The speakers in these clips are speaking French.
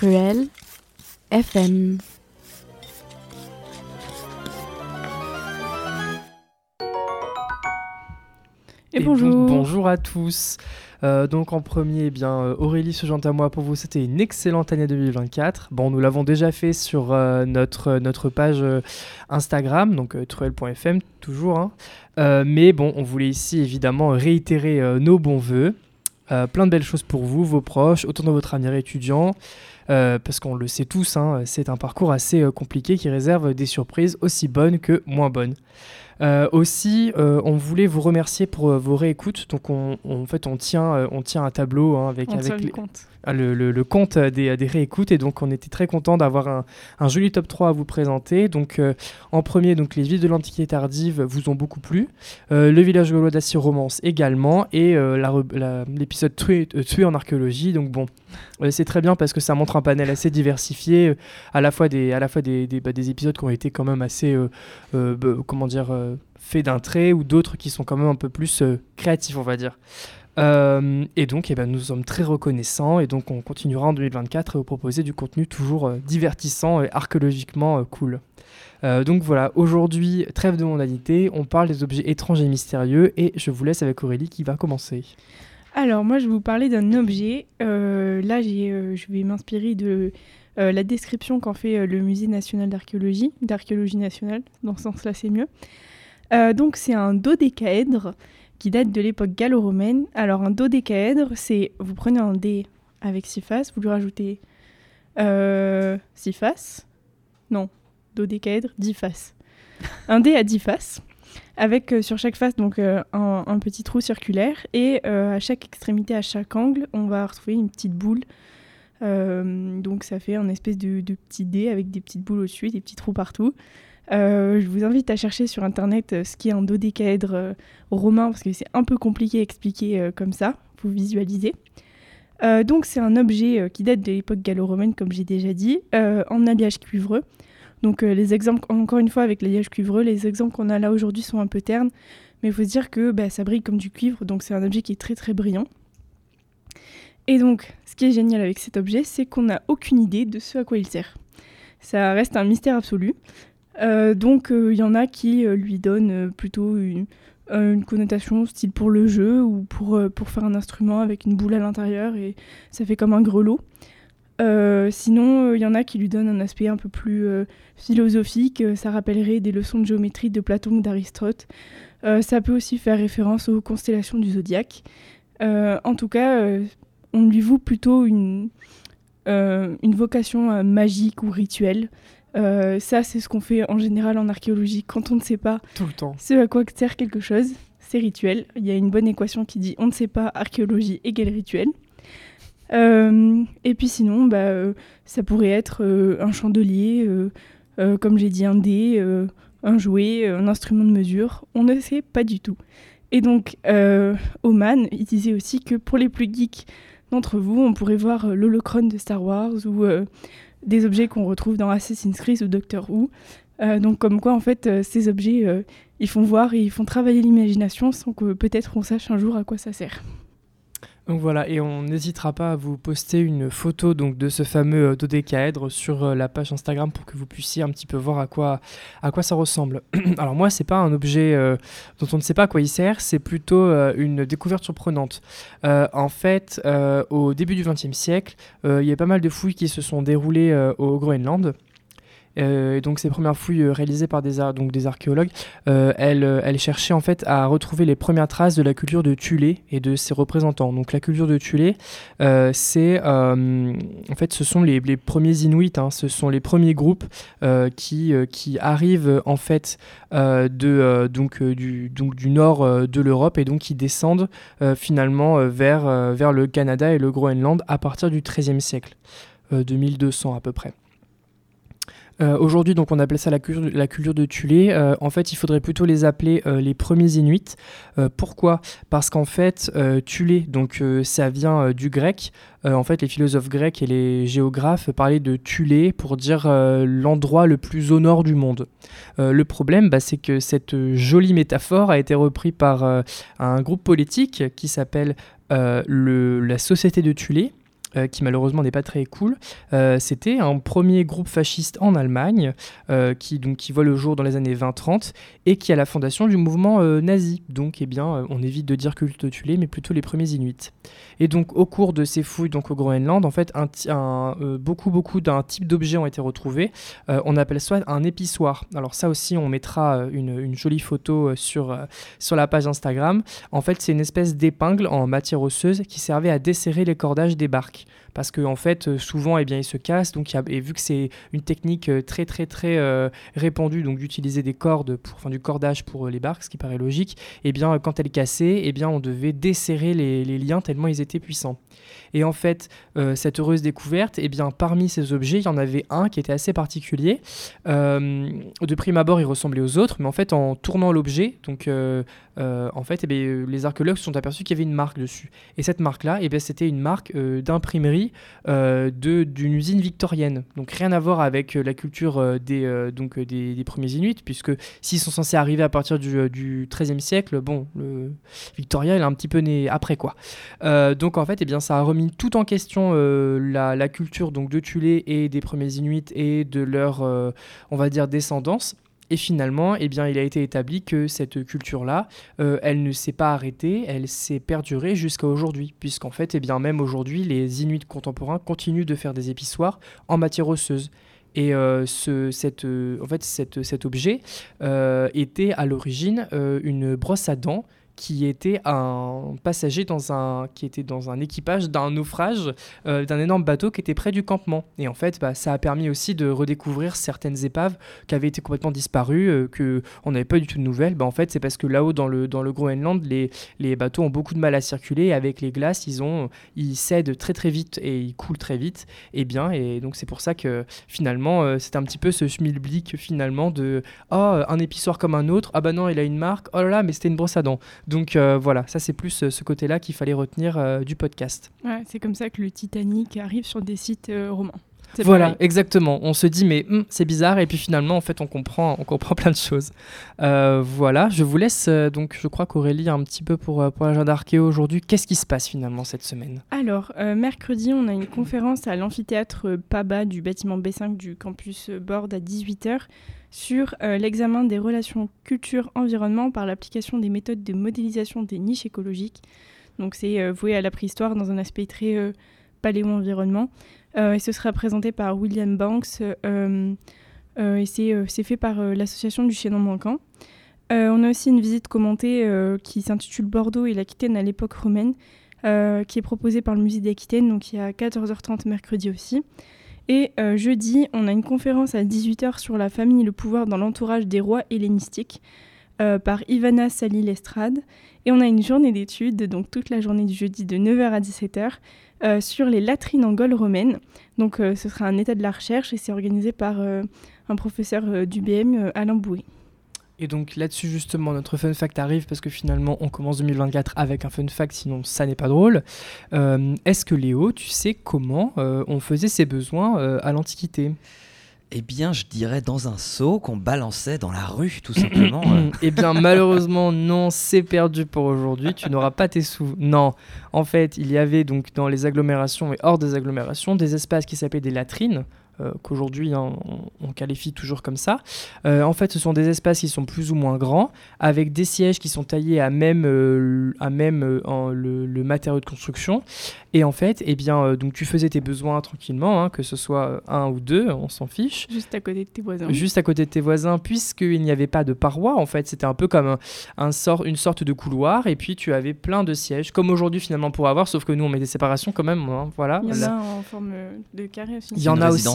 Cruel FM. Et, bonjour. bonjour à tous. Euh, donc en premier, eh bien euh, Aurélie se joint à moi pour vous c'était une excellente année 2024. Bon, nous l'avons déjà fait sur euh, notre, notre page Instagram, donc truel.fm toujours. Hein. mais bon, on voulait ici évidemment réitérer nos bons voeux. Plein de belles choses pour vous, vos proches, autant dans votre avenir étudiant. parce qu'on le sait tous, hein, c'est un parcours assez compliqué qui réserve des surprises aussi bonnes que moins bonnes. Euh, aussi, euh, on voulait vous remercier pour euh, vos réécoutes. Donc, on, en fait, on tient, on tient un tableau hein, avec, avec le compte. Ah, le, compte des, réécoutes. Et donc, on était très content d'avoir un, joli top 3 à vous présenter. Donc, en premier, donc, les villes de l'Antiquité tardive vous ont beaucoup plu. le village gaulois d'Assy Romance également. Et l'épisode tué, en archéologie. Donc, bon, c'est très bien parce que ça montre un panel assez diversifié, à la fois des, à la fois des, des, bah, des épisodes qui ont été quand même assez, bah, comment dire, fait d'un trait ou d'autres qui sont quand même un peu plus euh, créatifs, on va dire. Euh, et donc, eh ben, nous sommes très reconnaissants et donc on continuera en 2024 à vous proposer du contenu toujours euh, divertissant et archéologiquement cool. donc voilà, aujourd'hui, trêve de mondanité, on parle des objets étranges et mystérieux et je vous laisse avec Aurélie qui va commencer. Alors moi, je vais vous parler d'un objet. là, je vais m'inspirer de la description qu'en fait le Musée national d'archéologie, d'archéologie nationale, dans ce sens-là c'est mieux. Euh, donc c'est un dodécaèdre qui date de l'époque gallo-romaine. Alors un dodécaèdre, c'est vous prenez un dé avec six faces, vous lui rajoutez euh, six faces. Non, dodécaèdre, dix faces. un dé à dix faces avec euh, sur chaque face donc un, petit trou circulaire et à chaque extrémité, à chaque angle, on va retrouver une petite boule. donc ça fait un espèce de, de petit dé avec des petites boules au-dessus, des petits trous partout. Euh, je vous invite à chercher sur internet euh, ce qui est un dodécaèdre euh, romain parce que c'est un peu compliqué à expliquer comme ça, vous visualisez. donc c'est un objet qui date de l'époque gallo-romaine comme j'ai déjà dit, en alliage cuivreux. Donc les exemples, encore une fois avec l'alliage cuivreux, les exemples qu'on a là aujourd'hui sont un peu ternes, mais il faut se dire que bah, ça brille comme du cuivre, donc c'est un objet qui est très très brillant. Et donc ce qui est génial avec cet objet, c'est qu'on n'a aucune idée de ce à quoi il sert. Ça reste un mystère absolu. Euh, donc il euh, y en a qui euh, lui donnent plutôt une, connotation style pour le jeu ou pour, pour faire un instrument avec une boule à l'intérieur et ça fait comme un grelot. sinon, il y en a qui lui donnent un aspect un peu plus philosophique. ça rappellerait des leçons de géométrie de Platon ou d'Aristote. ça peut aussi faire référence aux constellations du zodiaque. en tout cas, on lui voue plutôt une, une vocation magique ou rituelle. Euh, ça, c'est ce qu'on fait en général en archéologie quand on ne sait pas Tout le temps. ce à quoi sert quelque chose. C'est rituel. Il y a une bonne équation qui dit on ne sait pas archéologie égale rituel. Euh, et puis sinon, bah, euh, ça pourrait être un chandelier, comme j'ai dit, un dé, un jouet, un instrument de mesure. On ne sait pas du tout. Et donc, Oman, il disait aussi que pour les plus geeks d'entre vous, on pourrait voir l'holocron de Star Wars ou des objets qu'on retrouve dans Assassin's Creed ou Doctor Who. Euh, donc comme quoi en fait euh, ces objets euh, ils font voir et ils font travailler l'imagination sans que peut-être on sache un jour à quoi ça sert. Donc voilà, et on n'hésitera pas à vous poster une photo donc de ce fameux dodécaèdre sur la page Instagram pour que vous puissiez un petit peu voir à quoi, à quoi ça ressemble. Alors moi, c'est pas un objet dont on ne sait pas à quoi il sert, c'est plutôt une découverte surprenante. en fait, au début du XXe siècle, il y a pas mal de fouilles qui se sont déroulées au Groenland. Euh, donc ces premières fouilles euh, réalisées par des, archéologues, euh, elles, cherchaient en fait à retrouver les premières traces de la culture de Thulé et de ses représentants. Donc la culture de Thulé, c'est en fait ce sont les, premiers Inuits, hein. ce sont les premiers groupes qui, arrivent en fait de, du, nord de l'Europe et donc qui descendent finalement vers, vers le Canada et le Groenland à partir du XIIIe siècle, 2200 à peu près. Euh, aujourd'hui, donc, on appelle ça la, culture de Thulé. Euh, en fait, il faudrait plutôt les appeler euh, les premiers Inuits. pourquoi? Parce qu'en fait, Thulé, donc, ça vient du grec. en fait, les philosophes grecs et les géographes parlaient de Thulé pour dire l'endroit le plus au nord du monde. le problème, bah, c'est que cette jolie métaphore a été reprise par un groupe politique qui s'appelle la Société de Thulé euh, qui malheureusement n'est pas très cool. Euh, c'était un premier groupe fasciste en Allemagne euh, qui, donc, qui voit le jour dans les années 20-30 et qui a la fondation du mouvement nazi. Donc, eh bien, on évite de dire culte tulé, mais plutôt les premiers Inuits. Et donc, au cours de ces fouilles donc, au Groenland, en fait, beaucoup, beaucoup d'un type d'objets ont été retrouvés. on appelle ça un épissoir. Alors, ça aussi, on mettra une, une jolie photo sur, sur la page Instagram. En fait, c'est une espèce d'épingle en matière osseuse qui servait à desserrer les cordages des barques parce qu'en en fait euh, souvent eh bien ils se cassent donc et vu que c'est une technique euh, très très très euh, répandue donc d'utiliser des cordes pour enfin du cordage pour les barques ce qui paraît logique et eh bien quand elles cassaient eh bien on devait desserrer les, liens tellement ils étaient puissants et en fait, cette heureuse découverte, eh bien, parmi ces objets, il y en avait un qui était assez particulier. de prime abord, il ressemblait aux autres, mais en fait, en tournant l'objet, donc en fait, eh bien, les archéologues se sont aperçus qu'il y avait une marque dessus. Et cette marque-là, eh bien, c'était une marque d'imprimerie euh, d'une usine victorienne. Donc rien à voir avec euh, la culture euh, des, donc, des, premiers Inuits, puisque s'ils sont censés arriver à partir du, XIIIe siècle, bon, le Victoria, il est un petit peu né après, quoi. donc en fait, eh bien, ça a remis tout en question la, la, culture donc, de Tulé et des premiers Inuits et de leur, on va dire, descendance. Et finalement, eh il a été établi que cette culture-là, euh, elle ne s'est pas arrêtée, elle s'est perdurée jusqu'à aujourd'hui, puisqu'en fait, eh bien, même aujourd'hui, les Inuits contemporains continuent de faire des épissoires en matière osseuse. Et euh, euh, cet objet était à l'origine une brosse à dents qui était un passager dans un, qui était dans un équipage d'un naufrage euh, d'un énorme bateau qui était près du campement. Et en fait, bah, ça a permis aussi de redécouvrir certaines épaves qui avaient été complètement disparues, euh, que on n'avait pas du tout de nouvelles. Bah, en fait, c'est parce que là-haut, dans le, dans le Groenland, les, les bateaux ont beaucoup de mal à circuler. Avec les glaces, ils, ont, ils cèdent très très vite et ils coulent très vite. Et bien, et donc c'est pour ça que finalement, euh, c'est un petit peu ce schmilblick finalement de oh, un épissoir comme un autre. Ah bah non, il a une marque. Oh là là, mais c'était une brosse à dents. Donc euh, voilà, ça c'est plus euh, ce côté-là qu'il fallait retenir euh, du podcast. Ouais, c'est comme ça que le Titanic arrive sur des sites romans. Voilà, exactement. On se dit mais hum, c'est bizarre et puis finalement en fait on comprend, on comprend plein de choses. voilà, je vous laisse donc je crois qu'Aurélie un petit peu pour, pour l'agenda archéo aujourd'hui. Qu'est-ce qui se passe finalement cette semaine? Alors mercredi on a une conférence à l'amphithéâtre Paba du bâtiment B5 du campus Bord à 18h sur euh, l'examen des relations culture-environnement par l'application des méthodes de modélisation des niches écologiques. Donc c'est euh, voué à la préhistoire dans un aspect très euh, paléo-environnement. et ce sera présenté par William Banks et c'est fait par l'association du chaînon manquant. on a aussi une visite commentée qui s'intitule Bordeaux et l'Aquitaine à l'époque romaine, qui est proposée par le musée d'Aquitaine, donc il y a 14h30 mercredi aussi. Et euh, jeudi, on a une conférence à 18h sur la famille et le pouvoir dans l'entourage des rois hellénistiques euh, par Ivana Salil-Estrade. Et on a une journée d'études, donc toute la journée du jeudi de 9h à 17h, euh, sur les latrines en Gaule romaine. Donc ce sera un état de la recherche et c'est organisé par un professeur du BM, Alain Bouet. Et donc là-dessus justement notre fun fact arrive parce que finalement on commence 2024 avec un fun fact sinon ça n'est pas drôle. Euh, est-ce que Léo, tu sais comment euh, on faisait ses besoins euh, à l'Antiquité? Eh bien, je dirais dans un seau qu'on balançait dans la rue, tout simplement. eh bien, malheureusement, non, c'est perdu pour aujourd'hui. Tu n'auras pas tes sous. Non, en fait, il y avait donc dans les agglomérations et hors des agglomérations des espaces qui s'appelaient des latrines. Euh, qu'aujourd'hui hein, on, qualifie toujours comme ça. Euh, en fait, ce sont des espaces qui sont plus ou moins grands, avec des sièges qui sont taillés à même, euh, à même le, matériau de construction. Et en fait, eh bien, donc tu faisais tes besoins tranquillement, hein, que ce soit un ou deux, on s'en fiche. Juste à côté de tes voisins. Juste à côté de tes voisins, puisqu'il n'y avait pas de paroi, en fait, c'était un peu comme un, sort, une sorte de couloir, et puis tu avais plein de sièges, comme aujourd'hui finalement pour avoir, sauf que nous on met des séparations quand même. Hein, voilà. Il y en a en forme de carré aussi. Il y en a aussi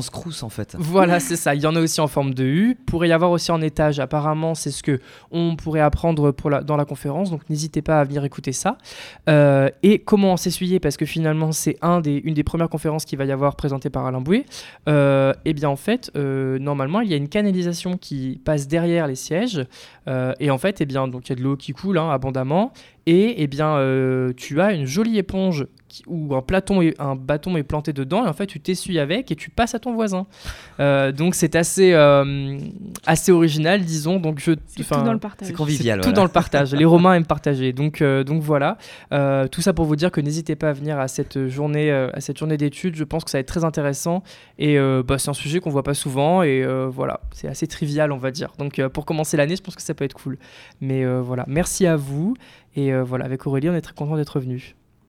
Voilà, c'est ça. Il y en a aussi en forme de U. Pourrait y avoir aussi en étage. Apparemment, c'est ce que on pourrait apprendre dans la conférence. Donc n'hésitez pas à venir écouter ça. Euh, et comment s'essuyer? Parce que finalement, c'est un des, une des premières conférences qui va y avoir présentée par Alain Boué. Euh, et eh bien en fait, euh, normalement, il y a une canalisation qui passe derrière les sièges. et en fait, eh bien donc il y a de l'eau qui coule hein, abondamment. Et eh bien, tu as une jolie éponge qui- où un, platon est- un bâton est planté dedans et en fait tu t'essuies avec et tu passes à ton voisin. Euh, donc c'est assez, euh, assez original, disons. Donc je, C'est tout dans le partage. C'est convivial. c'est tout dans le partage. Les Romains aiment partager. Donc, euh, donc voilà. Euh, tout ça pour vous dire que n'hésitez pas à venir à cette journée, euh, à cette journée d'études. Je pense que ça va être très intéressant. Et euh, bah, c'est un sujet qu'on voit pas souvent. Et euh, voilà, c'est assez trivial, on va dire. Donc euh, pour commencer l'année, je pense que ça peut être cool. Mais euh, voilà, merci à vous. Et euh, voilà, avec Aurélie, on est très content d'être venus.